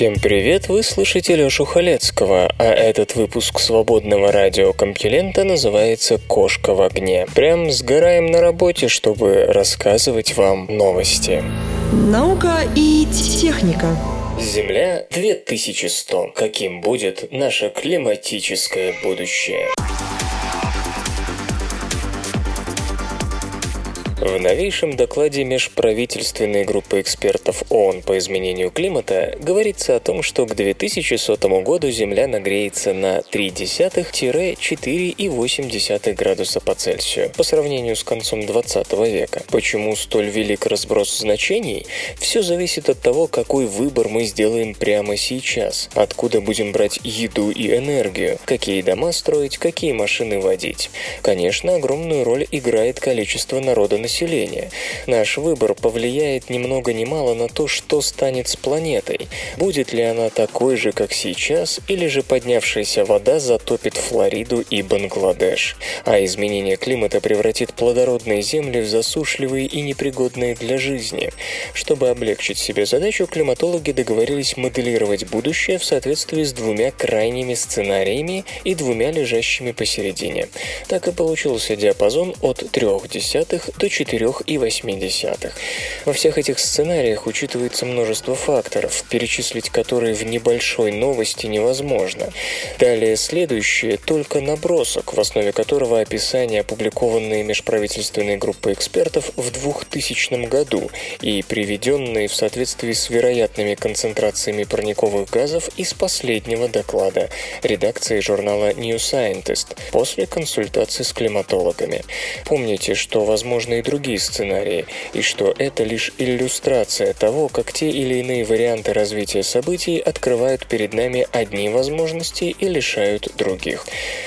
Всем привет, вы слышите Лёшу Халецкого, а этот выпуск свободного радиокомпьюлента называется «Кошка в огне». Прям сгораем на работе, чтобы рассказывать вам новости. Наука и техника. Земля 2100. Каким будет наше климатическое будущее? В новейшем докладе межправительственной группы экспертов ООН по изменению климата говорится о том, что к 2100 году Земля нагреется на 0,3-4,8 градуса по Цельсию по сравнению с концом 20 века. Почему столь велик разброс значений? Все зависит от того, какой выбор мы сделаем прямо сейчас, откуда будем брать еду и энергию, какие дома строить, какие машины водить. Конечно, огромную роль играет количество народа на населения. Наш выбор повлияет ни много ни мало на то, что станет с планетой. Будет ли она такой же, как сейчас, или же поднявшаяся вода затопит Флориду и Бангладеш. А изменение климата превратит плодородные земли в засушливые и непригодные для жизни. Чтобы облегчить себе задачу, климатологи договорились моделировать будущее в соответствии с двумя крайними сценариями и двумя лежащими посередине. Так и получился диапазон от 0,3 до 4,8. Во всех этих сценариях учитывается множество факторов, перечислить которые в небольшой новости невозможно. Далее следующее только набросок, в основе которого описание, опубликованные межправительственной группой экспертов в 2000 году и приведенные в соответствии с вероятными концентрациями парниковых газов из последнего доклада редакции журнала New Scientist после консультации с климатологами. Помните, что возможны и другие сценарии, и что это лишь иллюстрация того, как те или иные варианты развития событий открывают перед нами одни возможности и лишают других.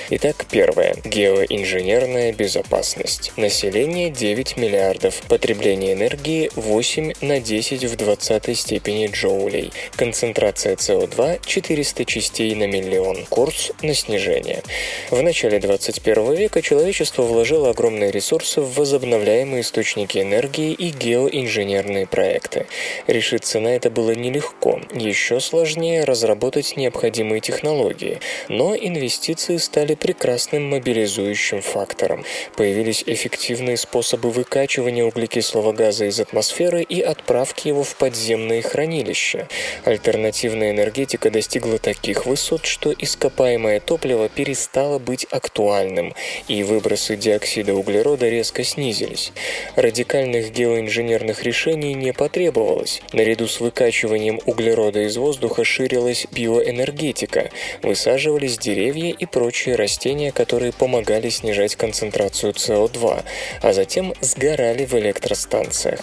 Итак, первое. Геоинженерная безопасность. Население 9 миллиардов. Потребление энергии 8 на 10 в 20 степени джоулей. Концентрация СО2 400 частей на миллион. Курс на снижение. В начале 21 века человечество вложило огромные ресурсы в возобновляемые возобновляемые источники энергии и геоинженерные проекты. Решиться на это было нелегко. Еще сложнее разработать необходимые технологии. Но инвестиции стали прекрасным мобилизующим фактором. Появились эффективные способы выкачивания углекислого газа из атмосферы и отправки его в подземные хранилища. Альтернативная энергетика достигла таких высот, что ископаемое топливо перестало быть актуальным, и выбросы диоксида углерода резко снизились. Радикальных геоинженерных решений не потребовалось. Наряду с выкачиванием углерода из воздуха ширилась биоэнергетика, высаживались деревья и прочие растения, которые помогали снижать концентрацию СО2, а затем сгорали в электростанциях.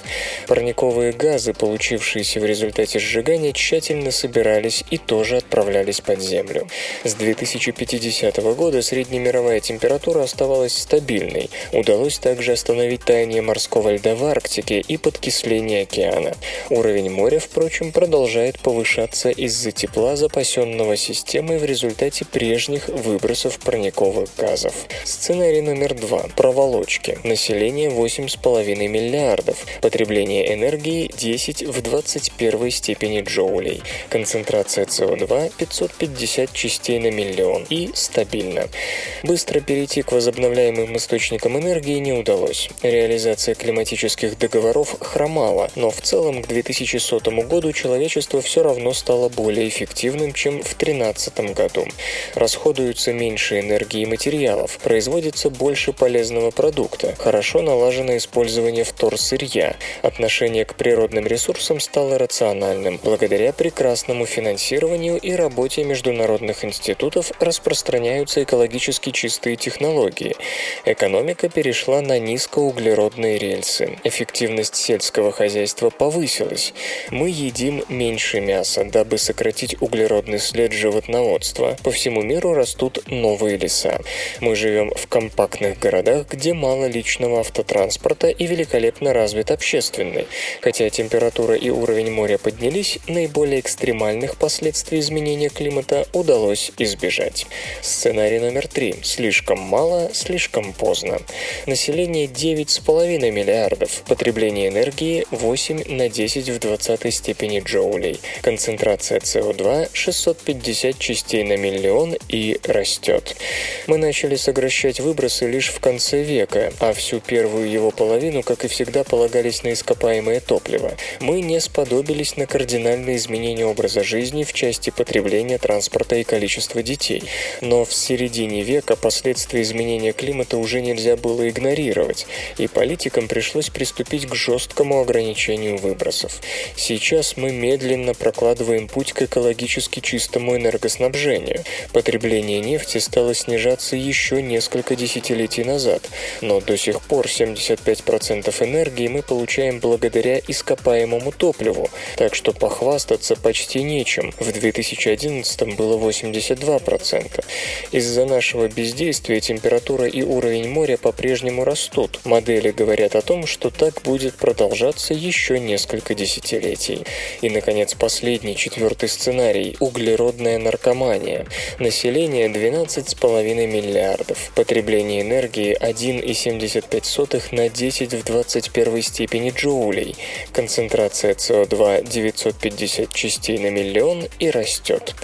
Парниковые газы, получившиеся в результате сжигания, тщательно собирались и тоже отправлялись под землю. С 2050 года среднемировая температура оставалась стабильной. Удалось также остановить таяние таяние морского льда в Арктике и подкисление океана. Уровень моря, впрочем, продолжает повышаться из-за тепла, запасенного системой в результате прежних выбросов парниковых газов. Сценарий номер два. Проволочки. Население 8,5 миллиардов. Потребление энергии 10 в 21 степени джоулей. Концентрация СО2 550 частей на миллион. И стабильно. Быстро перейти к возобновляемым источникам энергии не удалось. Реализация реализация климатических договоров хромала, но в целом к 2100 году человечество все равно стало более эффективным, чем в 2013 году. Расходуются меньше энергии и материалов, производится больше полезного продукта, хорошо налажено использование вторсырья, отношение к природным ресурсам стало рациональным, благодаря прекрасному финансированию и работе международных институтов распространяются экологически чистые технологии. Экономика перешла на низкоуглеродные углеродные рельсы. Эффективность сельского хозяйства повысилась. Мы едим меньше мяса, дабы сократить углеродный след животноводства. По всему миру растут новые леса. Мы живем в компактных городах, где мало личного автотранспорта и великолепно развит общественный. Хотя температура и уровень моря поднялись, наиболее экстремальных последствий изменения климата удалось избежать. Сценарий номер три. Слишком мало, слишком поздно. Население 9,5 миллиардов. Потребление энергии 8 на 10 в 20 степени джоулей. Концентрация СО2 650 частей на миллион и растет. Мы начали сокращать выбросы лишь в конце века, а всю первую его половину, как и всегда, полагались на ископаемое топливо. Мы не сподобились на кардинальные изменения образа жизни в части потребления транспорта и количества детей. Но в середине века последствия изменения климата уже нельзя было игнорировать, и политикам пришлось приступить к жесткому ограничению выбросов. Сейчас мы медленно прокладываем путь к экологически чистому энергоснабжению. Потребление нефти стало снижаться еще несколько десятилетий назад, но до сих пор 75% энергии мы получаем благодаря ископаемому топливу, так что похвастаться почти нечем. В 2011 было 82%. Из-за нашего бездействия температура и уровень моря по-прежнему растут. Модели говорят о том, что так будет продолжаться еще несколько десятилетий. И, наконец, последний, четвертый сценарий – углеродная наркомания. Население 12,5 миллиардов. Потребление энергии 1,75 на 10 в 21 степени джоулей. Концентрация СО2 950 частей на миллион и растет.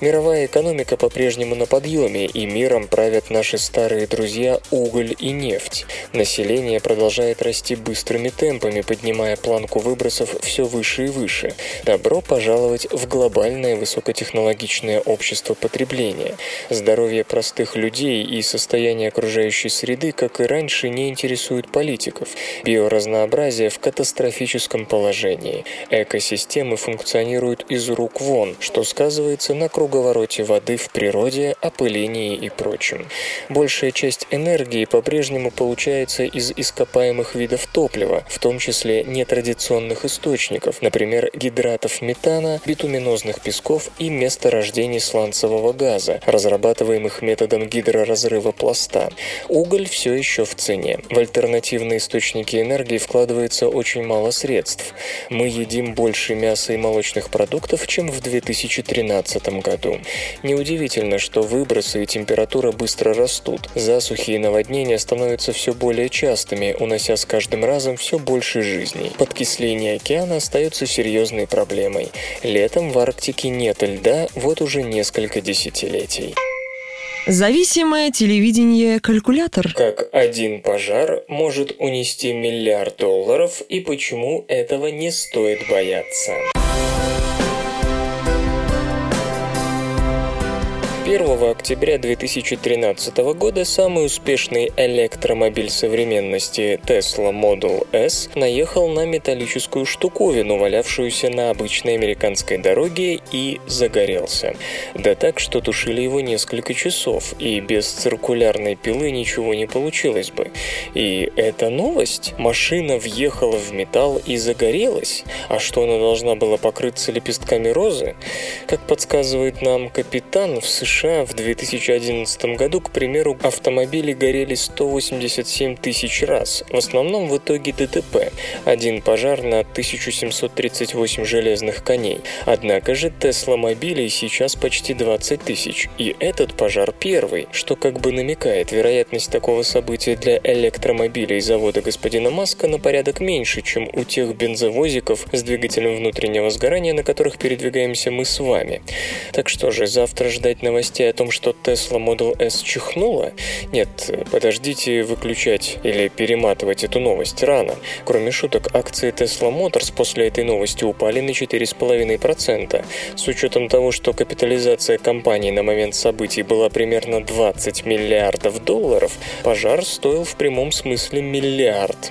Мировая экономика по-прежнему на подъеме, и миром правят наши старые друзья уголь и нефть. Население продолжает расти быстрыми темпами, поднимая планку выбросов все выше и выше. Добро пожаловать в глобальное высокотехнологичное общество потребления. Здоровье простых людей и состояние окружающей среды, как и раньше, не интересуют политиков. Биоразнообразие в катастрофическом положении. Экосистемы функционируют из рук вон, что сказывается на круговороте воды в природе, опылении и прочем. Большая часть энергии по-прежнему получается из ископаемых видов топлива, в том числе нетрадиционных источников, например, гидратов метана, битуминозных песков и месторождений сланцевого газа, разрабатываемых методом гидроразрыва пласта. Уголь все еще в цене. В альтернативные источники энергии вкладывается очень мало средств. Мы едим больше мяса и молочных продуктов, чем в 2013 году. Неудивительно, что выбросы и температура быстро растут. Засухи и наводнения становятся все более частыми, унося с каждым разом все больше жизней. Подкисление океана остается серьезной проблемой. Летом в Арктике нет льда вот уже несколько десятилетий. Зависимое телевидение-калькулятор. Как один пожар может унести миллиард долларов и почему этого не стоит бояться. 1 октября 2013 года самый успешный электромобиль современности Tesla Model S наехал на металлическую штуковину, валявшуюся на обычной американской дороге, и загорелся. Да так, что тушили его несколько часов, и без циркулярной пилы ничего не получилось бы. И эта новость? Машина въехала в металл и загорелась? А что она должна была покрыться лепестками розы? Как подсказывает нам капитан в США, США в 2011 году, к примеру, автомобили горели 187 тысяч раз, в основном в итоге ДТП, один пожар на 1738 железных коней. Однако же Тесла мобилей сейчас почти 20 тысяч, и этот пожар первый, что как бы намекает, вероятность такого события для электромобилей завода господина Маска на порядок меньше, чем у тех бензовозиков с двигателем внутреннего сгорания, на которых передвигаемся мы с вами. Так что же, завтра ждать новостей новостей о том, что Tesla Model S чихнула? Нет, подождите выключать или перематывать эту новость рано. Кроме шуток, акции Tesla Motors после этой новости упали на 4,5%. С учетом того, что капитализация компании на момент событий была примерно 20 миллиардов долларов, пожар стоил в прямом смысле миллиард.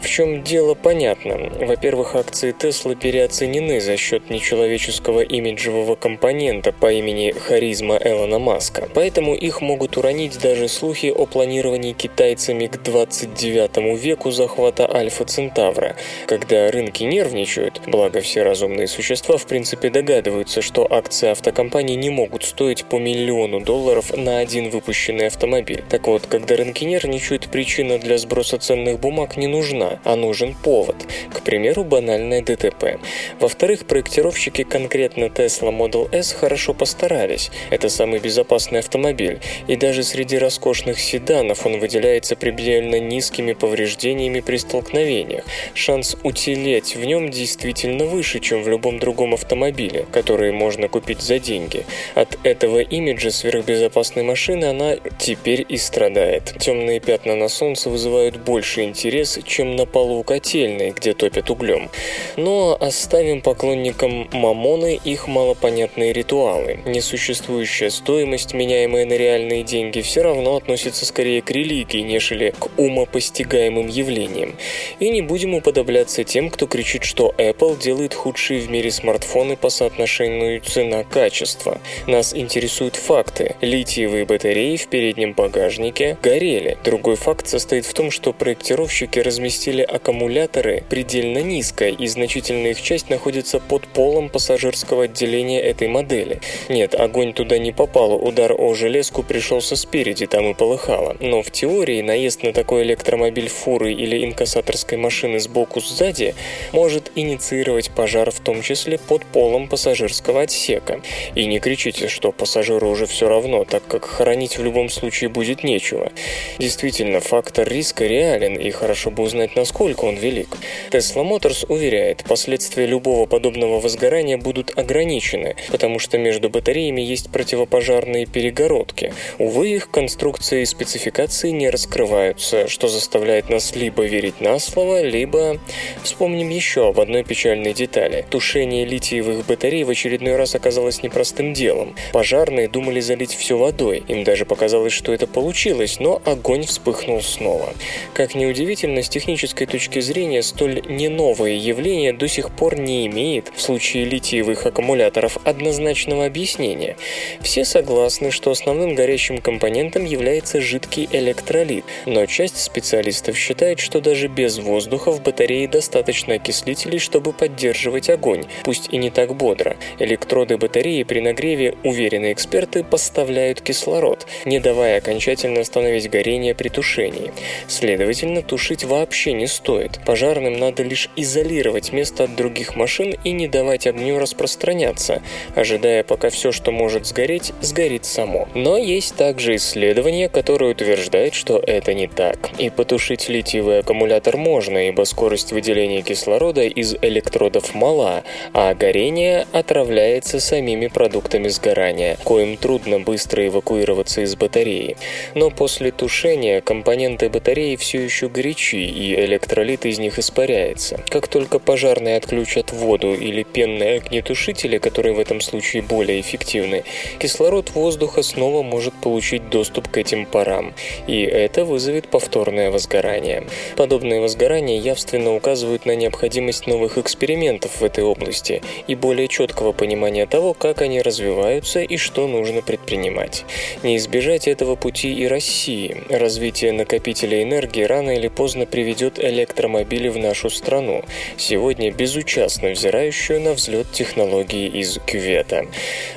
В чем дело понятно. Во-первых, акции Tesla переоценены за счет нечеловеческого имиджевого компонента по имени харизма Элона Маска, поэтому их могут уронить даже слухи о планировании китайцами к 29 веку захвата Альфа Центавра. Когда рынки нервничают, благо все разумные существа в принципе догадываются, что акции автокомпаний не могут стоить по миллиону долларов на один выпущенный автомобиль. Так вот, когда рынки нервничают, причина для сброса ценных бумаг не нужна, а нужен повод. К примеру, банальное ДТП. Во-вторых, проектировщики конкретно Tesla Model S хорошо постарались. Это самый безопасный автомобиль. И даже среди роскошных седанов он выделяется предельно низкими повреждениями при столкновениях. Шанс уцелеть в нем действительно выше, чем в любом другом автомобиле, который можно купить за деньги. От этого имиджа сверхбезопасной машины она теперь и страдает. Темные пятна на солнце вызывают больше интерес, чем на полу котельной, где топят углем. Но оставим поклонникам Мамоны их малопонятные ритуалы. Несуществующая стоимость, меняемая на реальные деньги, все равно относится скорее к религии, нежели к умопостигаемым явлениям. И не будем уподобляться тем, кто кричит, что Apple делает худшие в мире смартфоны по соотношению цена-качество. Нас интересуют факты. Литиевые батареи в переднем багажнике горели. Другой факт состоит в том, что проектировщики разместили аккумуляторы предельно низко, и значительная их часть находится под полом пассажирского отделения этой модели. Нет, огонь туда не попал, удар о железку пришелся спереди, там и полыхало. Но в теории наезд на такой электромобиль фуры или инкассаторской машины сбоку сзади может инициировать пожар в том числе под полом пассажирского отсека. И не кричите, что пассажиру уже все равно, так как хоронить в любом случае будет нечего. Действительно, фактор риска реален, и хорошо бы узнать, насколько он велик. Tesla Motors уверяет, последствия любого подобного возгорания будут ограничены, потому что между батареями есть противопожарные перегородки. Увы, их конструкции и спецификации не раскрываются, что заставляет нас либо верить на слово, либо... Вспомним еще об одной печальной детали. Тушение литиевых батарей в очередной раз оказалось непростым делом. Пожарные думали залить все водой. Им даже показалось, что это получилось, но огонь вспыхнул снова. Как ни удивительно, с технической точки зрения столь не новое явление до сих пор не имеет в случае литиевых аккумуляторов однозначного объяснения. Все согласны, что основным горящим компонентом является жидкий электролит, но часть специалистов считает, что даже без воздуха в батарее достаточно окислителей, чтобы поддерживать огонь, пусть и не так бодро. Электроды батареи при нагреве, уверенные эксперты, поставляют кислород, не давая окончательно остановить горение при тушении. Следовательно, тушить вообще не стоит. Пожарным надо лишь изолировать место от других машин и не давать огню распространяться, ожидая, пока все, что может сгореть, сгорит само. Но есть также исследования, которые утверждают, что это не так. И потушить литиевый аккумулятор можно, ибо скорость выделения кислорода из электродов мала, а горение отравляется самими продуктами сгорания, коим трудно быстро эвакуироваться из батареи. Но после тушения компоненты батареи все еще горячи, и электролит из них испаряется. Как только пожарные отключат воду или пенные огнетушители, которые в этом случае более эффективны, кислород воздуха снова может получить доступ к этим парам, и это вызовет повторное возгорание. Подобные возгорания явственно указывают на необходимость новых экспериментов в этой области и более четкого понимания того, как они развиваются и что нужно предпринимать. Не избежать этого пути и России. Развитие накопителя энергии рано или поздно приведет электромобили в нашу страну, сегодня безучастно взирающую на взлет технологии из кювета.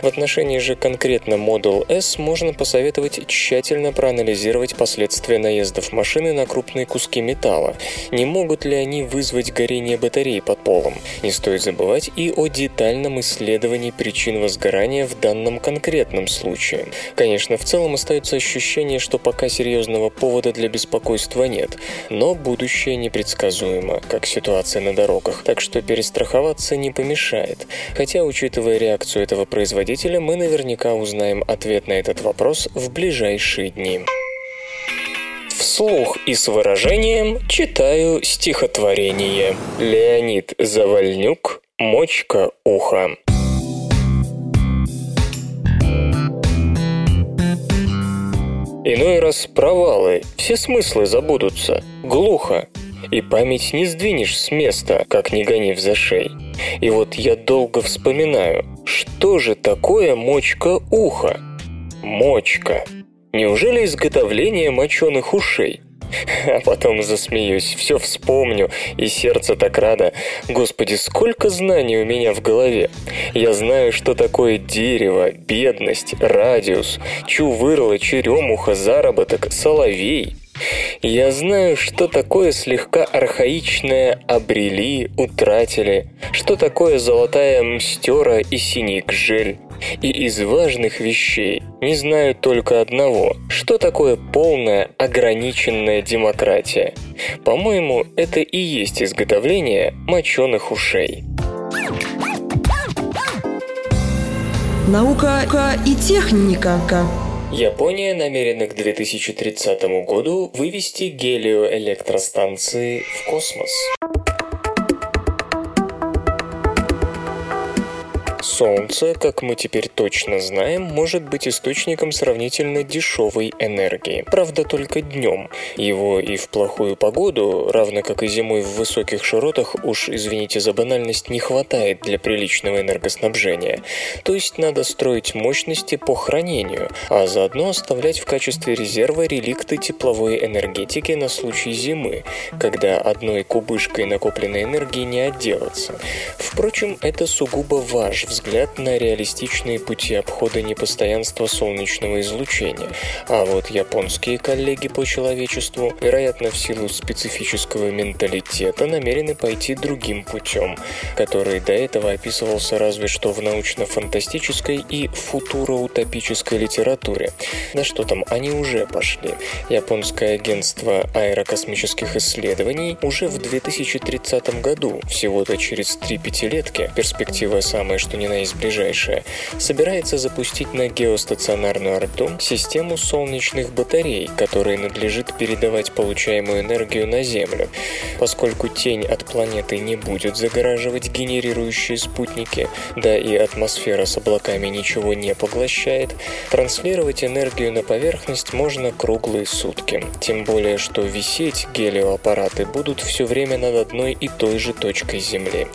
В отношении же конкретно Model S можно посоветовать тщательно проанализировать последствия наездов машины на крупные куски металла. Не могут ли они вызвать горение батареи под полом? Не стоит забывать и о детальном исследовании причин возгорания в данном конкретном случае. Конечно, в целом остается ощущение, что пока серьезного повода для беспокойства нет, но будущее непредсказуемо, как ситуация на дорогах, так что перестраховаться не помешает. Хотя, учитывая реакцию этого производителя, мы наверняка узнаем ответ на этот вопрос в ближайшие дни. Вслух и с выражением читаю стихотворение. Леонид Завальнюк «Мочка уха». Иной раз провалы, все смыслы забудутся, глухо, и память не сдвинешь с места, как не гонив за шей. И вот я долго вспоминаю, что же такое мочка уха? Мочка. Неужели изготовление моченых ушей? А потом засмеюсь, все вспомню, и сердце так радо. Господи, сколько знаний у меня в голове. Я знаю, что такое дерево, бедность, радиус, чувырло, черемуха, заработок, соловей. Я знаю, что такое слегка архаичное «обрели», «утратили», что такое золотая мстера и синий гжель. И из важных вещей не знаю только одного, что такое полная ограниченная демократия. По-моему, это и есть изготовление моченых ушей. Наука и техника. Япония намерена к 2030 году вывести гелиоэлектростанции в космос. Солнце, как мы теперь точно знаем, может быть источником сравнительно дешевой энергии. Правда, только днем. Его и в плохую погоду, равно как и зимой в высоких широтах, уж, извините за банальность, не хватает для приличного энергоснабжения. То есть надо строить мощности по хранению, а заодно оставлять в качестве резерва реликты тепловой энергетики на случай зимы, когда одной кубышкой накопленной энергии не отделаться. Впрочем, это сугубо ваш взгляд на реалистичные пути обхода непостоянства солнечного излучения. А вот японские коллеги по человечеству, вероятно в силу специфического менталитета, намерены пойти другим путем, который до этого описывался разве что в научно-фантастической и футуроутопической литературе. Да что там, они уже пошли. Японское агентство аэрокосмических исследований уже в 2030 году, всего-то через три пятилетки, перспектива самая что ни на из ближайшая, собирается запустить на геостационарную орбиту систему солнечных батарей, которые надлежит передавать получаемую энергию на Землю. Поскольку тень от планеты не будет загораживать генерирующие спутники, да и атмосфера с облаками ничего не поглощает, транслировать энергию на поверхность можно круглые сутки. Тем более, что висеть гелиоаппараты будут все время над одной и той же точкой Земли.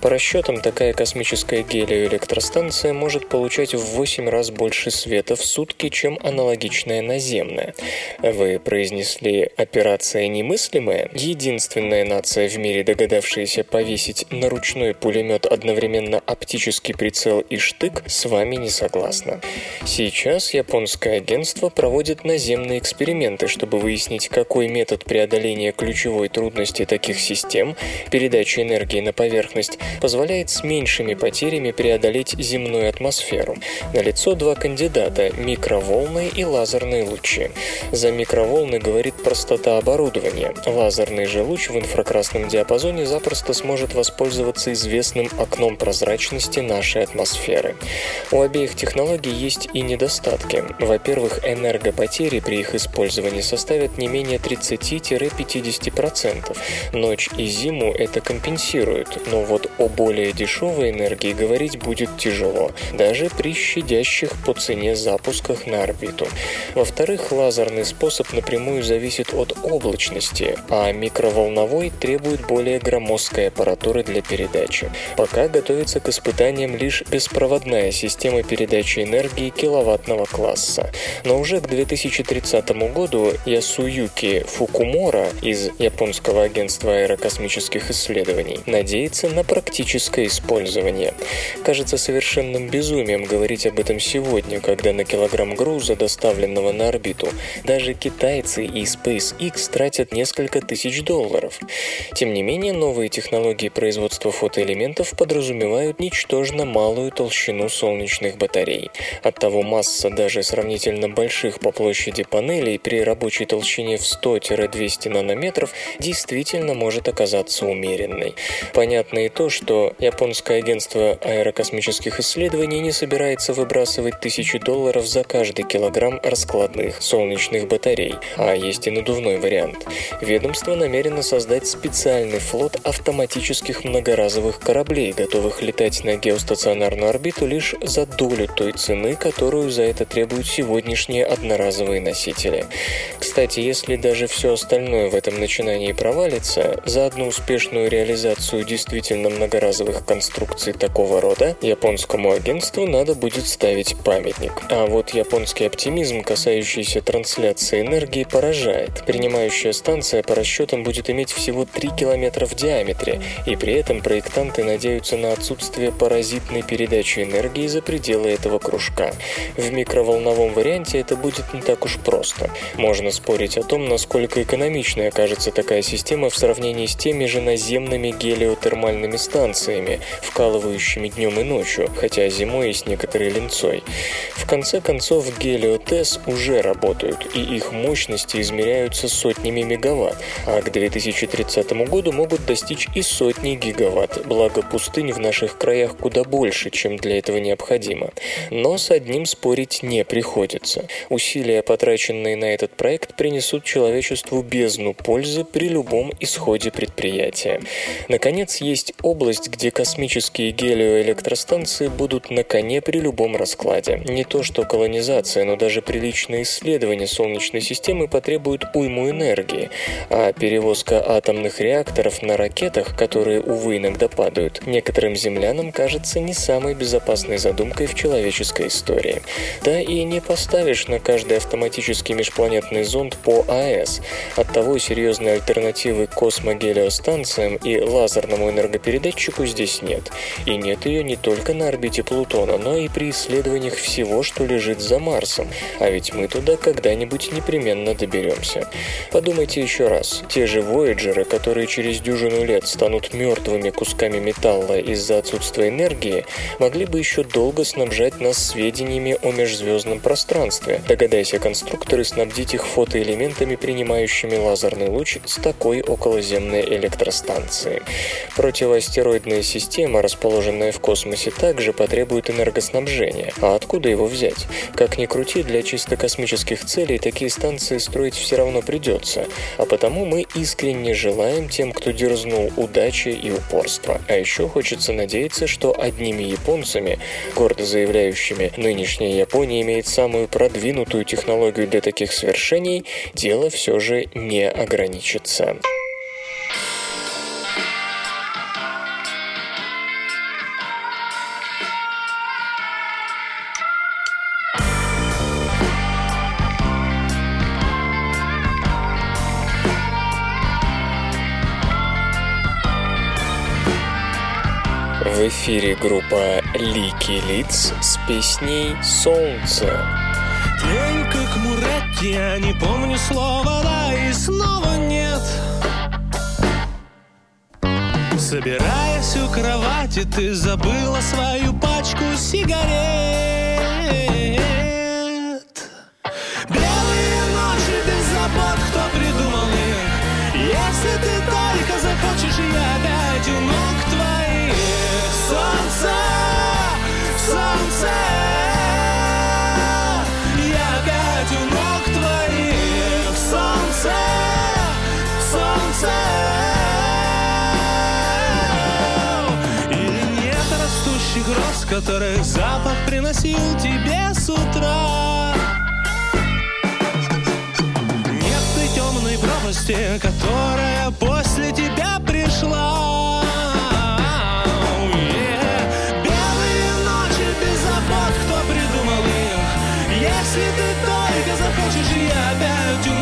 По расчетам, такая космическая гелио электростанция может получать в 8 раз больше света в сутки, чем аналогичная наземная. Вы произнесли «операция немыслимая»? Единственная нация в мире, догадавшаяся повесить на ручной пулемет одновременно оптический прицел и штык, с вами не согласна. Сейчас японское агентство проводит наземные эксперименты, чтобы выяснить, какой метод преодоления ключевой трудности таких систем, передачи энергии на поверхность, позволяет с меньшими потерями преодолеть земную атмосферу. На лицо два кандидата – микроволны и лазерные лучи. За микроволны говорит простота оборудования. Лазерный же луч в инфракрасном диапазоне запросто сможет воспользоваться известным окном прозрачности нашей атмосферы. У обеих технологий есть и недостатки. Во-первых, энергопотери при их использовании составят не менее 30-50%. Ночь и зиму это компенсируют, но вот о более дешевой энергии говорить будет тяжело, даже при щадящих по цене запусках на орбиту. Во-вторых, лазерный способ напрямую зависит от облачности, а микроволновой требует более громоздкой аппаратуры для передачи. Пока готовится к испытаниям лишь беспроводная система передачи энергии киловаттного класса. Но уже к 2030 году Ясуюки Фукумора из японского агентства аэрокосмических исследований надеется на практическое использование. Кажется, совершенным безумием говорить об этом сегодня, когда на килограмм груза, доставленного на орбиту, даже китайцы и SpaceX тратят несколько тысяч долларов. Тем не менее, новые технологии производства фотоэлементов подразумевают ничтожно малую толщину солнечных батарей. Оттого масса даже сравнительно больших по площади панелей при рабочей толщине в 100-200 нанометров действительно может оказаться умеренной. Понятно и то, что японское агентство аэрокосмических космических исследований не собирается выбрасывать тысячи долларов за каждый килограмм раскладных солнечных батарей, а есть и надувной вариант. Ведомство намерено создать специальный флот автоматических многоразовых кораблей, готовых летать на геостационарную орбиту лишь за долю той цены, которую за это требуют сегодняшние одноразовые носители. Кстати, если даже все остальное в этом начинании провалится, за одну успешную реализацию действительно многоразовых конструкций такого рода углерода, японскому агентству надо будет ставить памятник. А вот японский оптимизм, касающийся трансляции энергии, поражает. Принимающая станция по расчетам будет иметь всего 3 километра в диаметре, и при этом проектанты надеются на отсутствие паразитной передачи энергии за пределы этого кружка. В микроволновом варианте это будет не так уж просто. Можно спорить о том, насколько экономичной окажется такая система в сравнении с теми же наземными гелиотермальными станциями, вкалывающими днем и ночью, хотя зимой и с некоторой линцой. В конце концов, гелиотес уже работают, и их мощности измеряются сотнями мегаватт, а к 2030 году могут достичь и сотни гигаватт, благо пустынь в наших краях куда больше, чем для этого необходимо. Но с одним спорить не приходится. Усилия, потраченные на этот проект, принесут человечеству бездну пользы при любом исходе предприятия. Наконец, есть область, где космические гелиоэлектростанции будут на коне при любом раскладе. Не то что колонизация, но даже приличные исследования Солнечной системы потребуют уйму энергии, а перевозка атомных реакторов на ракетах, которые, увы, иногда падают, некоторым землянам кажется не самой безопасной задумкой в человеческой истории. Да и не поставишь на каждый автоматический межпланетный зонд по АЭС. Оттого серьезной альтернативы космогелиостанциям и лазерному энергопередатчику здесь нет. И нет ее не только на орбите Плутона, но и при исследованиях всего, что лежит за Марсом. А ведь мы туда когда-нибудь непременно доберемся. Подумайте еще раз. Те же Вояджеры, которые через дюжину лет станут мертвыми кусками металла из-за отсутствия энергии, могли бы еще долго снабжать нас сведениями о межзвездном пространстве. Догадайся, конструкторы снабдить их фотоэлементами, принимающими лазерный луч с такой околоземной электростанции. Противоастероидная система, расположенная в космосе, также потребует энергоснабжения. А откуда его взять? Как ни крути, для чисто космических целей такие станции строить все равно придется. А потому мы искренне желаем тем, кто дерзнул удачи и упорства. А еще хочется надеяться, что одними японцами, гордо заявляющими «нынешняя Япония имеет самую продвинутую технологию для таких свершений», дело все же не ограничится. Эфире группа Лики Лиц с песней «Солнце». День как Муретти, я не помню слова, да и снова нет. Собираясь у кровати, ты забыла свою пачку сигарет. Которых запах приносил тебе с утра? Нет той темной пропасти, которая после тебя пришла. Белые ночи без забот, кто придумал их? Если ты только захочешь, я опять у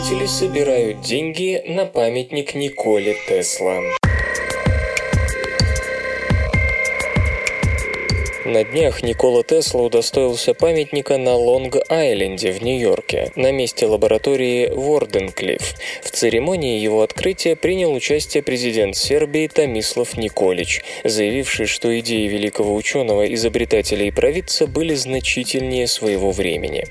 интернет-пользователи собирают деньги на памятник Николе Тесла. На днях Никола Тесла удостоился памятника на Лонг-Айленде в Нью-Йорке, на месте лаборатории Ворденклифф. В церемонии его открытия принял участие президент Сербии Томислав Николич, заявивший, что идеи великого ученого, изобретателя и провидца были значительнее своего времени.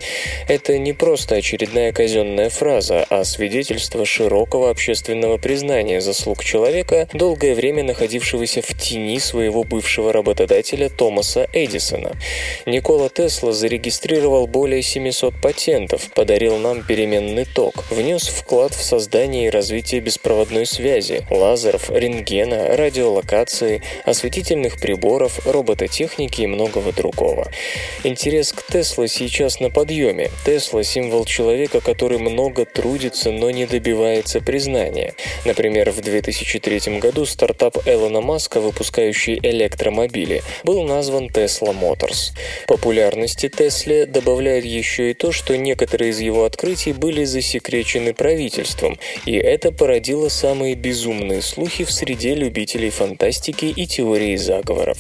Это не просто очередная казенная фраза, а свидетельство широкого общественного признания заслуг человека, долгое время находившегося в тени своего бывшего работодателя Томаса Эдисона. Никола Тесла зарегистрировал более 700 патентов, подарил нам переменный ток, внес вклад в создание и развитие беспроводной связи, лазеров, рентгена, радиолокации, осветительных приборов, робототехники и многого другого. Интерес к Тесле сейчас на подъеме. Тесла – символ человека, который много трудится, но не добивается признания. Например, в 2003 году стартап Элона Маска, выпускающий электромобили, был назван Tesla Motors. Популярности Тесле добавляет еще и то, что некоторые из его открытий были засекречены правительством, и это породило самые безумные слухи в среде любителей фантастики и теории заговоров.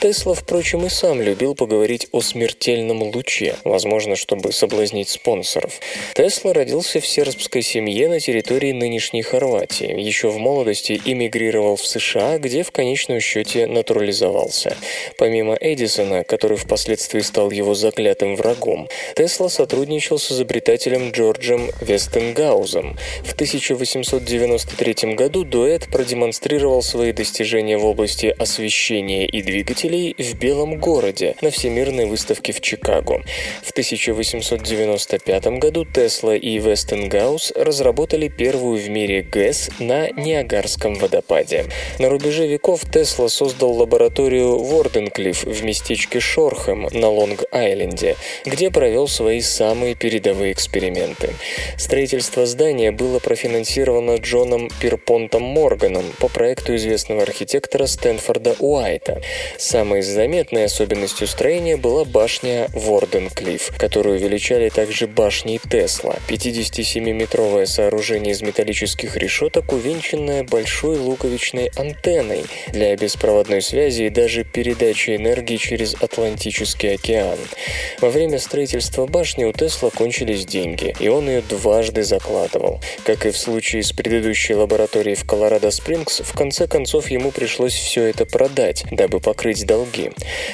Тесла, впрочем, и сам любил поговорить о смертельном луче, возможно, чтобы соблазнить спонсоров. Тесла родился в сербской семье на территории нынешней Хорватии. Еще в молодости эмигрировал в США, где в конечном счете натурализовался. Помимо Эдисона, который впоследствии стал его заклятым врагом, Тесла сотрудничал с изобретателем Джорджем Вестенгаузом. В 1893 году дуэт продемонстрировал свои достижения в области освещения и двигателей в Белом городе на Всемирной выставке в Чикаго. В 1895 году Тесла и Вестенгаус разработали первую в мире ГЭС на Ниагарском водопаде. На рубеже веков Тесла создал лабораторию Ворденклифф в местечке Шорхэм на Лонг-Айленде, где провел свои самые передовые эксперименты. Строительство здания было профинансировано Джоном Пирпонтом Морганом по проекту известного архитектора Стэнфорда Уайта. Самой заметной особенностью строения была башня Ворденклифф, которую величали также башней Тесла. 57-метровое сооружение из металлических решеток, увенчанное большой луковичной антенной для беспроводной связи и даже передачи энергии через Атлантический океан. Во время строительства башни у Тесла кончились деньги, и он ее дважды закладывал. Как и в случае с предыдущей лабораторией в Колорадо-Спрингс, в конце концов ему пришлось все это продать, дабы покрыть долги.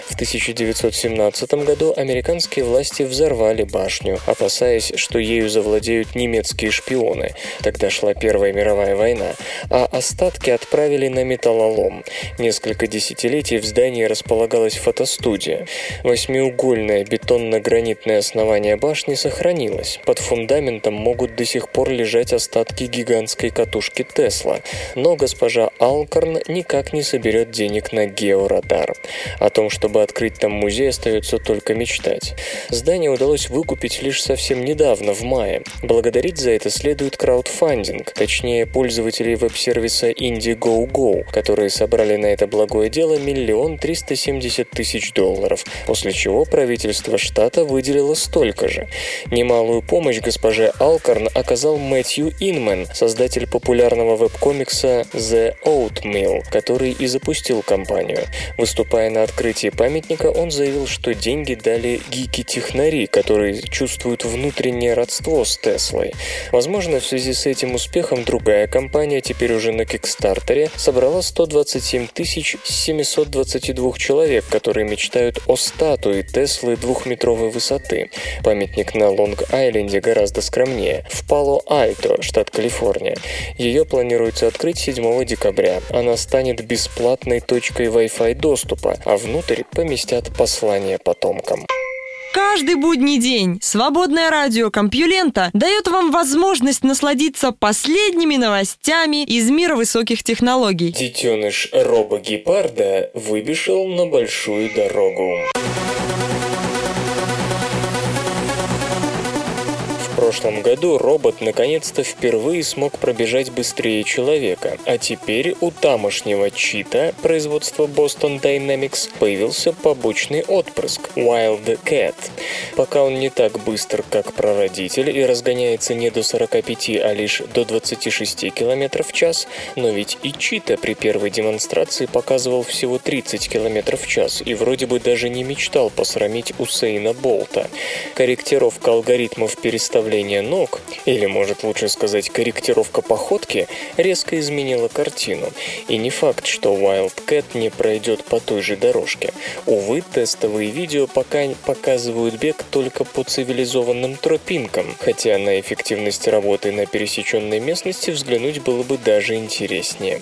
В 1917 году американские власти взорвали башню, опасаясь, что ею завладеют немецкие шпионы. Тогда шла Первая мировая война, а остатки отправили на металлолом. Несколько десятилетий в здании располагалась фотостудия. Восьмиугольное бетонно-гранитное основание башни сохранилось. Под фундаментом могут до сих пор лежать остатки гигантской катушки Тесла. Но госпожа Алкорн никак не соберет денег на георадар. О том, чтобы открыть там музей, остается только мечтать. Здание удалось выкупить лишь совсем недавно, в мае. Благодарить за это следует краудфандинг, точнее пользователей веб-сервиса Indiegogo, которые собрали на это благое дело миллион триста семьдесят тысяч долларов, после чего правительство штата выделило столько же. Немалую помощь госпоже Алкорн оказал Мэтью Инман, создатель популярного веб-комикса The Oatmeal, который и запустил компанию. Выступая на открытии памятника, он заявил, что деньги дали гики-технари, которые чувствуют внутреннее родство с Теслой. Возможно, в связи с этим успехом другая компания, теперь уже на Кикстартере, собрала 127 722 человек, которые мечтают о статуе Теслы двухметровой высоты. Памятник на Лонг-Айленде гораздо скромнее, в Пало-Альто, штат Калифорния. Ее планируется открыть 7 декабря. Она станет бесплатной точкой Wi-Fi доступа, а внутрь поместят послание потомкам. Каждый будний день свободное радио Компьюлента дает вам возможность насладиться последними новостями из мира высоких технологий. Детеныш робо-гепарда выбежал на большую дорогу. Прошлом году робот наконец-то впервые смог пробежать быстрее человека, а теперь у тамошнего чита производства Boston Dynamics появился побочный отпрыск Wild Cat. Пока он не так быстр, как прародитель и разгоняется не до 45, а лишь до 26 км в час, но ведь и чита при первой демонстрации показывал всего 30 км в час и вроде бы даже не мечтал посрамить Усейна Болта. Корректировка алгоритмов переставления ног, или может лучше сказать корректировка походки, резко изменила картину. И не факт, что Wildcat не пройдет по той же дорожке. Увы, тестовые видео пока показывают бег только по цивилизованным тропинкам, хотя на эффективность работы на пересеченной местности взглянуть было бы даже интереснее.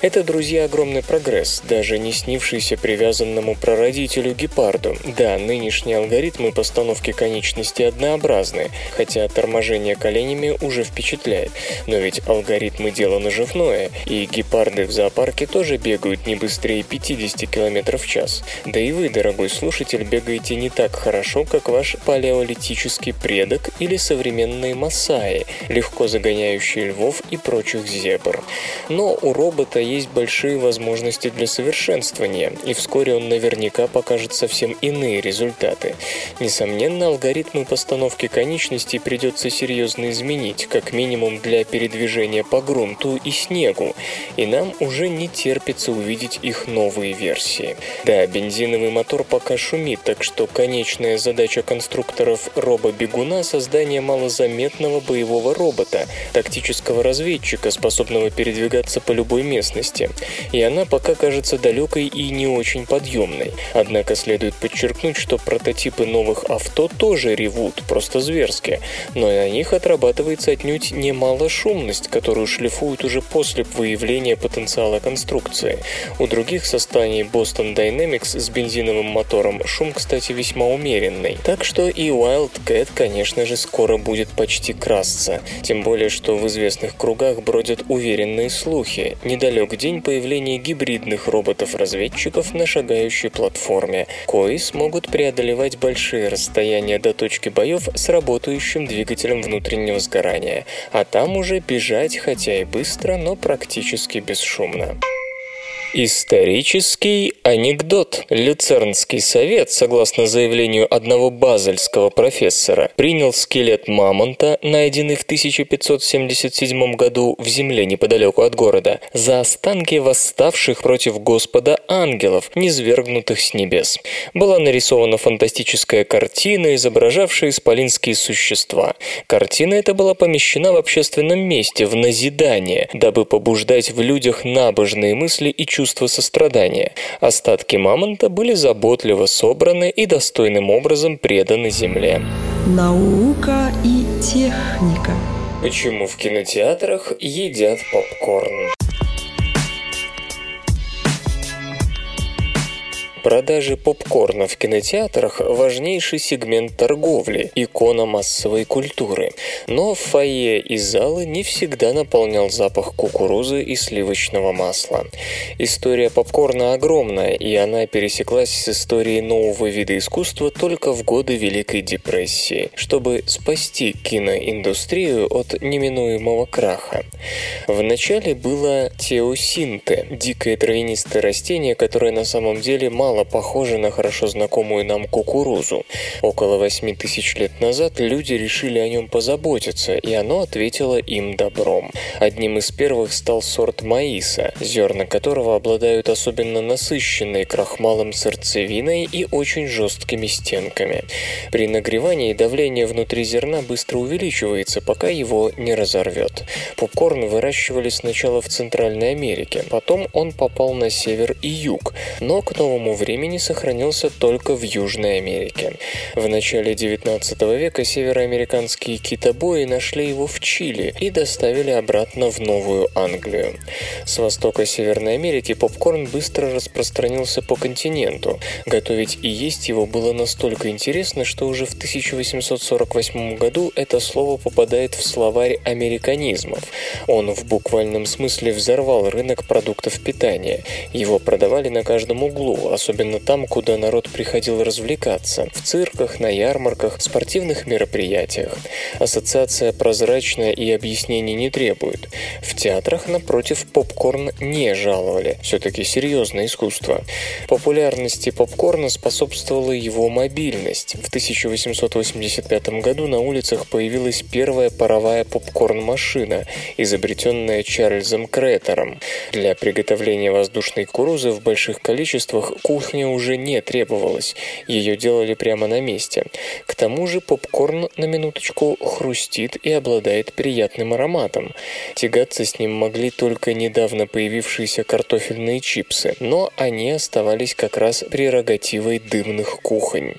Это, друзья, огромный прогресс, даже не снившийся привязанному прародителю гепарду. Да, нынешние алгоритмы постановки конечностей однообразны, хотя торможение коленями уже впечатляет. Но ведь алгоритмы дело наживное, и гепарды в зоопарке тоже бегают не быстрее 50 км в час. Да и вы, дорогой слушатель, бегаете не так хорошо, как ваш палеолитический предок или современные масаи, легко загоняющие львов и прочих зебр. Но у робота есть большие возможности для совершенствования, и вскоре он наверняка покажет совсем иные результаты. Несомненно, алгоритмы постановки конечностей придется серьезно изменить, как минимум для передвижения по грунту и снегу, и нам уже не терпится увидеть их новые версии. Да, бензиновый мотор пока шумит, так что конечная задача конструкторов робо-бегуна – создание малозаметного боевого робота, тактического разведчика, способного передвигаться по любой местности. И она пока кажется далекой и не очень подъемной. Однако следует подчеркнуть, что прототипы новых авто тоже ревут, просто зверски, но на них отрабатывается отнюдь немало шумность, которую шлифуют уже после выявления потенциала конструкции. У других созданий Boston Dynamics с бензиновым мотором шум, кстати, весьма умеренный. Так что и Wildcat, конечно же, скоро будет почти красться. Тем более, что в известных кругах бродят уверенные слухи. Недалек день появления гибридных роботов-разведчиков на шагающей платформе, кои смогут преодолевать большие расстояния до точки боев с работающим двигателем внутреннего сгорания, а там уже бежать, хотя и быстро, но практически бесшумно. Исторический анекдот. Люцернский совет, согласно заявлению одного базельского профессора, принял скелет мамонта, найденный в 1577 году в земле неподалеку от города, за останки восставших против Господа ангелов, низвергнутых с небес. Была нарисована фантастическая картина, изображавшая исполинские существа. Картина эта была помещена в общественном месте, в назидание, дабы побуждать в людях набожные мысли и чувства чувство сострадания. Остатки мамонта были заботливо собраны и достойным образом преданы земле. Наука и техника. Почему в кинотеатрах едят попкорн? Продажи попкорна в кинотеатрах – важнейший сегмент торговли, икона массовой культуры. Но в фойе и залы не всегда наполнял запах кукурузы и сливочного масла. История попкорна огромная, и она пересеклась с историей нового вида искусства только в годы Великой депрессии, чтобы спасти киноиндустрию от неминуемого краха. Вначале было теосинте – дикое травянистое растение, которое на самом деле мало мало похоже на хорошо знакомую нам кукурузу. Около 8 тысяч лет назад люди решили о нем позаботиться, и оно ответило им добром. Одним из первых стал сорт маиса, зерна которого обладают особенно насыщенной крахмалом сердцевиной и очень жесткими стенками. При нагревании давление внутри зерна быстро увеличивается, пока его не разорвет. Попкорн выращивали сначала в Центральной Америке, потом он попал на север и юг, но к новому времени сохранился только в Южной Америке. В начале 19 века североамериканские китобои нашли его в Чили и доставили обратно в Новую Англию. С востока Северной Америки попкорн быстро распространился по континенту. Готовить и есть его было настолько интересно, что уже в 1848 году это слово попадает в словарь американизмов. Он в буквальном смысле взорвал рынок продуктов питания. Его продавали на каждом углу, особенно особенно там, куда народ приходил развлекаться – в цирках, на ярмарках, спортивных мероприятиях. Ассоциация прозрачная и объяснений не требует. В театрах, напротив, попкорн не жаловали. Все-таки серьезное искусство. Популярности попкорна способствовала его мобильность. В 1885 году на улицах появилась первая паровая попкорн-машина, изобретенная Чарльзом Кретером. Для приготовления воздушной кукурузы в больших количествах кухня уже не требовалась. Ее делали прямо на месте. К тому же попкорн, на минуточку, хрустит и обладает приятным ароматом. Тягаться с ним могли только недавно появившиеся картофельные чипсы, но они оставались как раз прерогативой дымных кухонь.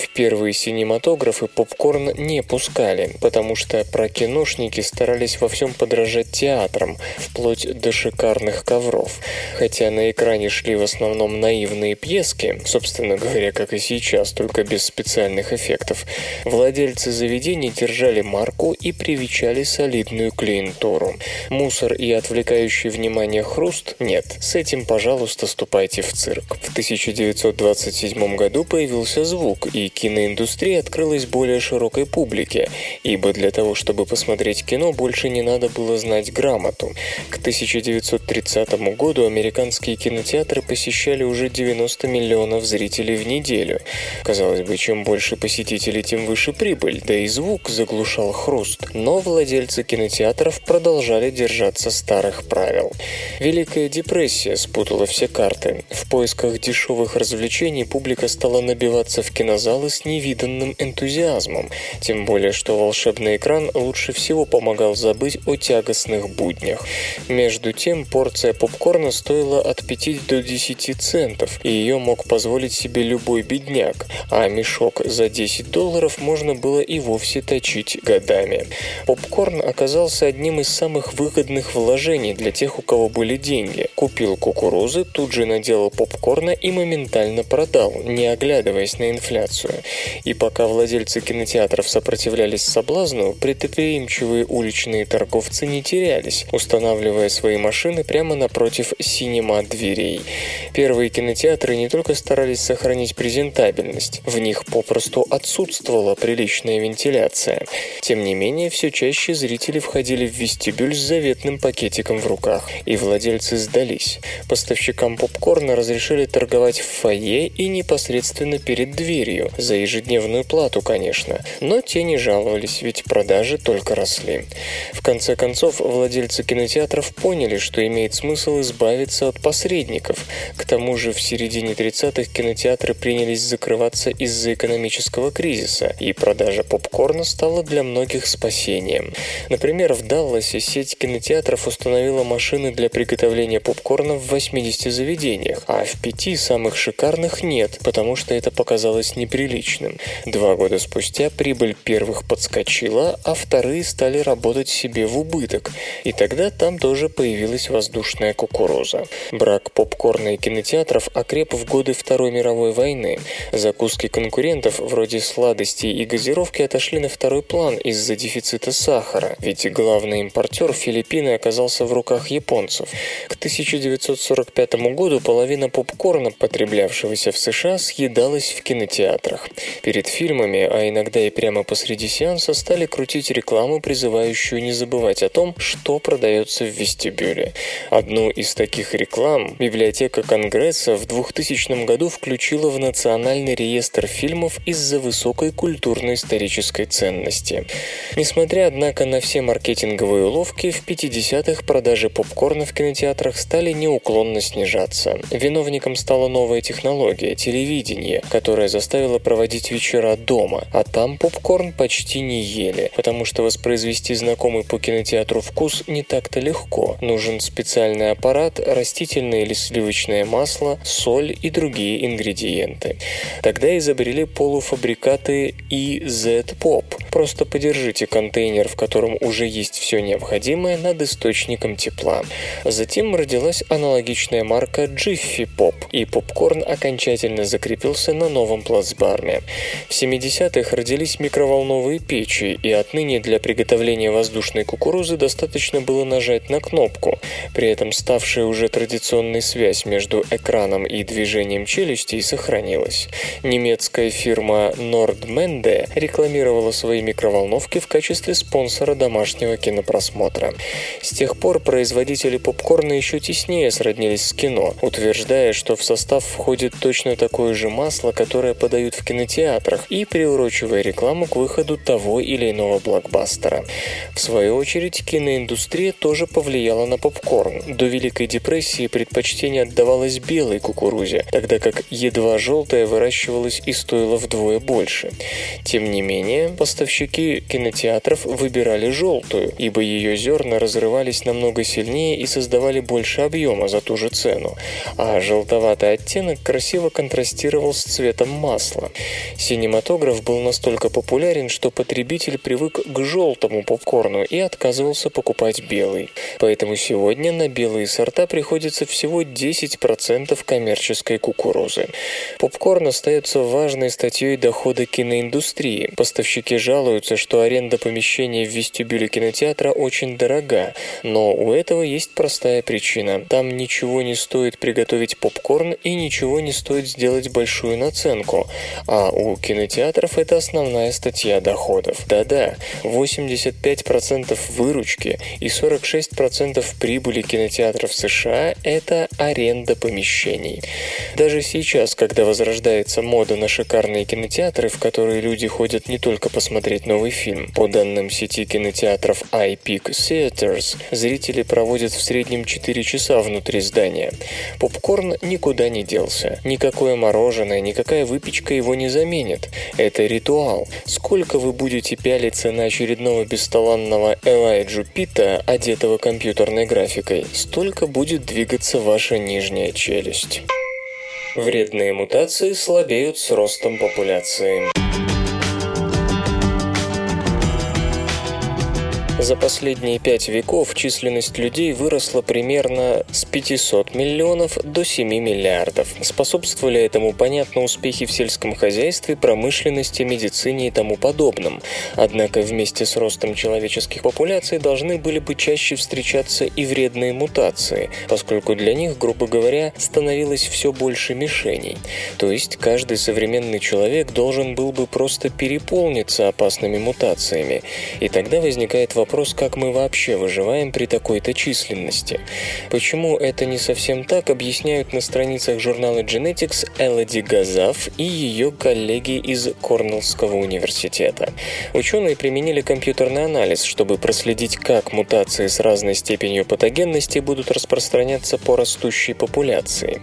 В первые синематографы попкорн не пускали, потому что прокиношники старались во всем подражать театрам, вплоть до шикарных ковров. Хотя на экране шли в основном наивные пьески, собственно говоря, как и сейчас, только без специальных эффектов, владельцы заведений держали марку и привечали солидную клиентуру. Мусор и отвлекающий внимание хруст – нет, с этим, пожалуйста, ступайте в цирк. В 1927 году появился звук, и киноиндустрия открылась более широкой публике, ибо для того, чтобы посмотреть кино, больше не надо было знать грамоту. К 1930 году американские кинотеатры посещали уже 90 миллионов зрителей в неделю. Казалось бы, чем больше посетителей, тем выше прибыль, да и звук заглушал хруст. Но владельцы кинотеатров продолжали держаться старых правил. Великая депрессия спутала все карты. В поисках дешевых развлечений публика стала набиваться в кинозалы с невиданным энтузиазмом, тем более что волшебный экран лучше всего помогал забыть о тягостных буднях. Между тем, порция попкорна стоила от 5 до 10 центов, и ее мог позволить себе любой бедняк, а мешок за 10 долларов можно было и вовсе точить годами. Попкорн оказался одним из самых выгодных вложений для тех, у кого были деньги. Купил кукурузы, тут же наделал попкорна и моментально продал, не оглядываясь на инфляцию. И пока владельцы кинотеатров сопротивлялись соблазну, предприимчивые уличные торговцы не терялись, устанавливая свои машины прямо напротив синема дверей. Первые кинотеатры не только старались сохранить презентабельность, в них попросту отсутствовала приличная вентиляция. Тем не менее, все чаще зрители входили в вестибюль с заветным пакетиком в руках, и владельцы сдались. Поставщикам попкорна разрешили торговать в фойе и непосредственно перед дверью, за ежедневную плату, конечно, но те не жаловались, ведь продажи только росли. В конце концов, владельцы кинотеатров поняли, что имеет смысл избавиться от посредников. К тому же в середине 30-х кинотеатры принялись закрываться из-за экономического кризиса, и продажа попкорна стала для многих спасением. Например, в Далласе сеть кинотеатров установила машины для приготовления попкорна в 80 заведениях, а в пяти самых шикарных нет, потому что это показалось неприличным. Два года спустя прибыль первых подскочила, а вторые стали работать себе в убыток, и тогда там тоже появилась воздушная кукуруза. Брак попкорна и кинотеатров окреп в годы Второй мировой войны. Закуски конкурентов вроде сладостей и газировки отошли на второй план из-за дефицита сахара, ведь главный импортер Филиппины оказался в руках японцев. К 1945 году половина попкорна, потреблявшегося в США, съедалась в кинотеатрах. Перед фильмами, а иногда и прямо посреди сеанса, стали крутить рекламу, призывающую не забывать о том, что продается в вестибюле. Одну из таких реклам библиотека Конгресса в 2000 году включила в Национальный реестр фильмов из-за высокой культурно-исторической ценности. Несмотря, однако, на все маркетинговые уловки, в 50-х продажи попкорна в кинотеатрах стали неуклонно снижаться. Виновником стала новая технология – телевидение, которая заставила проводить вечера дома, а там попкорн почти не ели, потому что воспроизвести знакомый по кинотеатру вкус не так-то легко. Нужен специальный аппарат, растительное или сливочное масло, соль и другие ингредиенты. Тогда изобрели полуфабрикаты и Z-Pop – Просто подержите контейнер, в котором уже есть все необходимое, над источником тепла. Затем родилась аналогичная марка Jiffy Pop, и попкорн окончательно закрепился на новом плацдарме. В 70-х родились микроволновые печи, и отныне для приготовления воздушной кукурузы достаточно было нажать на кнопку. При этом ставшая уже традиционной связь между экраном и движением челюстей сохранилась. Немецкая фирма Nordmende рекламировала свои микроволновки в качестве спонсора домашнего кинопросмотра. С тех пор производители попкорна еще теснее сроднились с кино, утверждая, что в состав входит точно такое же масло, которое подают в кинотеатрах, и приурочивая рекламу к выходу того или иного блокбастера. В свою очередь, киноиндустрия тоже повлияла на попкорн. До Великой депрессии предпочтение отдавалось белой кукурузе, тогда как едва желтая выращивалась и стоила вдвое больше. Тем не менее, поставщики кинотеатров выбирали желтую, ибо ее зерна разрывались намного сильнее и создавали больше объема за ту же цену, а желтоватый оттенок красиво контрастировал с цветом масла. Синематограф был настолько популярен, что потребитель привык к желтому попкорну и отказывался покупать белый. Поэтому сегодня на белые сорта приходится всего 10% коммерческой кукурузы. Попкорн остается важной статьей дохода киноиндустрии. Поставщики жалуются, что аренда помещения в вестибюле кинотеатра очень дорога, но у этого есть простая причина. Там ничего не стоит приготовить попкорн и ничего не стоит сделать большую наценку, а у кинотеатров это основная статья доходов. Да-да, 85% выручки и 46% прибыли кинотеатров США – это аренда помещений. Даже сейчас, когда возрождается мода на шикарные кинотеатры, в которые люди ходят не только посмотреть новый фильм, по данным сети кинотеатров iPeak Theaters, зрители проводят в среднем 4 часа внутри здания. Попкорн никуда не делся. Никакое мороженое, никакая выпечка его не заменит. Это ритуал. Сколько вы будете пялиться на очередного бесталанного Элайджу Питта, одетого компьютерной графикой, столько будет двигаться ваша нижняя челюсть. Вредные мутации слабеют с ростом популяции. За последние пять веков численность людей выросла примерно с 500 миллионов до 7 миллиардов. Способствовали этому, понятно, успехи в сельском хозяйстве, промышленности, медицине и тому подобном. Однако вместе с ростом человеческих популяций должны были бы чаще встречаться и вредные мутации, поскольку для них, грубо говоря, становилось все больше мишеней. То есть каждый современный человек должен был бы просто переполниться опасными мутациями. И тогда возникает вопрос, вопрос, как мы вообще выживаем при такой-то численности. Почему это не совсем так, объясняют на страницах журнала Genetics Элоди Газав и ее коллеги из Корнеллского университета. Ученые применили компьютерный анализ, чтобы проследить, как мутации с разной степенью патогенности будут распространяться по растущей популяции.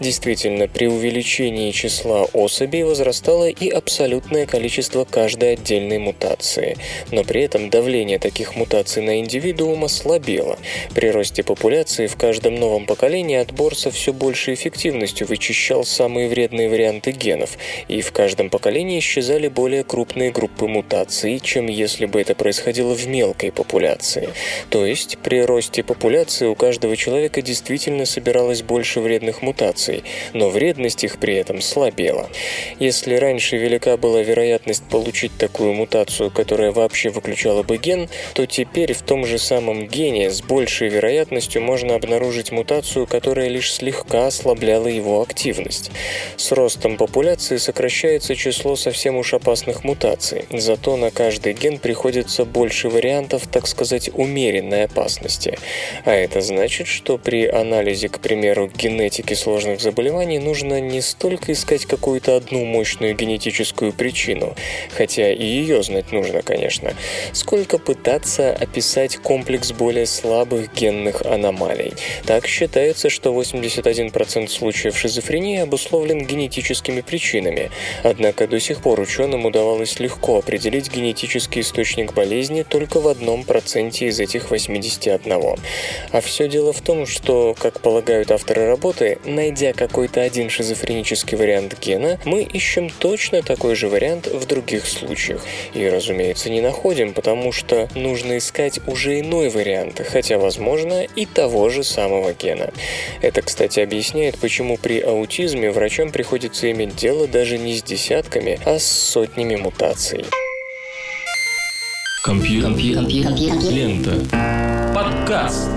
Действительно, при увеличении числа особей возрастало и абсолютное количество каждой отдельной мутации, но при этом давление таких таких мутаций на индивидуума слабело. При росте популяции в каждом новом поколении отбор со все большей эффективностью вычищал самые вредные варианты генов, и в каждом поколении исчезали более крупные группы мутаций, чем если бы это происходило в мелкой популяции. То есть при росте популяции у каждого человека действительно собиралось больше вредных мутаций, но вредность их при этом слабела. Если раньше велика была вероятность получить такую мутацию, которая вообще выключала бы ген, то теперь в том же самом гене с большей вероятностью можно обнаружить мутацию, которая лишь слегка ослабляла его активность. С ростом популяции сокращается число совсем уж опасных мутаций, зато на каждый ген приходится больше вариантов, так сказать, умеренной опасности. А это значит, что при анализе, к примеру, генетики сложных заболеваний нужно не столько искать какую-то одну мощную генетическую причину, хотя и ее знать нужно, конечно, сколько пытаться попытаться описать комплекс более слабых генных аномалий. Так считается, что 81% случаев шизофрении обусловлен генетическими причинами. Однако до сих пор ученым удавалось легко определить генетический источник болезни только в одном проценте из этих 81. А все дело в том, что, как полагают авторы работы, найдя какой-то один шизофренический вариант гена, мы ищем точно такой же вариант в других случаях. И, разумеется, не находим, потому что нужно искать уже иной вариант, хотя, возможно, и того же самого гена. Это, кстати, объясняет, почему при аутизме врачам приходится иметь дело даже не с десятками, а с сотнями мутаций. Компьютер. Лента. Подкаст.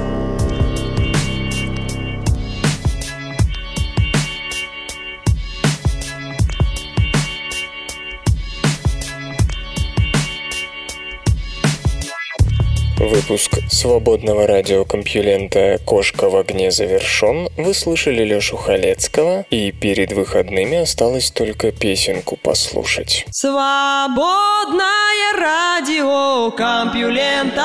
Выпуск свободного радиокомпьюлента «Кошка в огне» завершен. Вы слышали Лёшу Халецкого, и перед выходными осталось только песенку послушать. Свободное радио Компьюлента.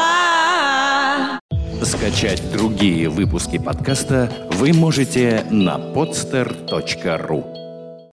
Скачать другие выпуски подкаста вы можете на podster.ru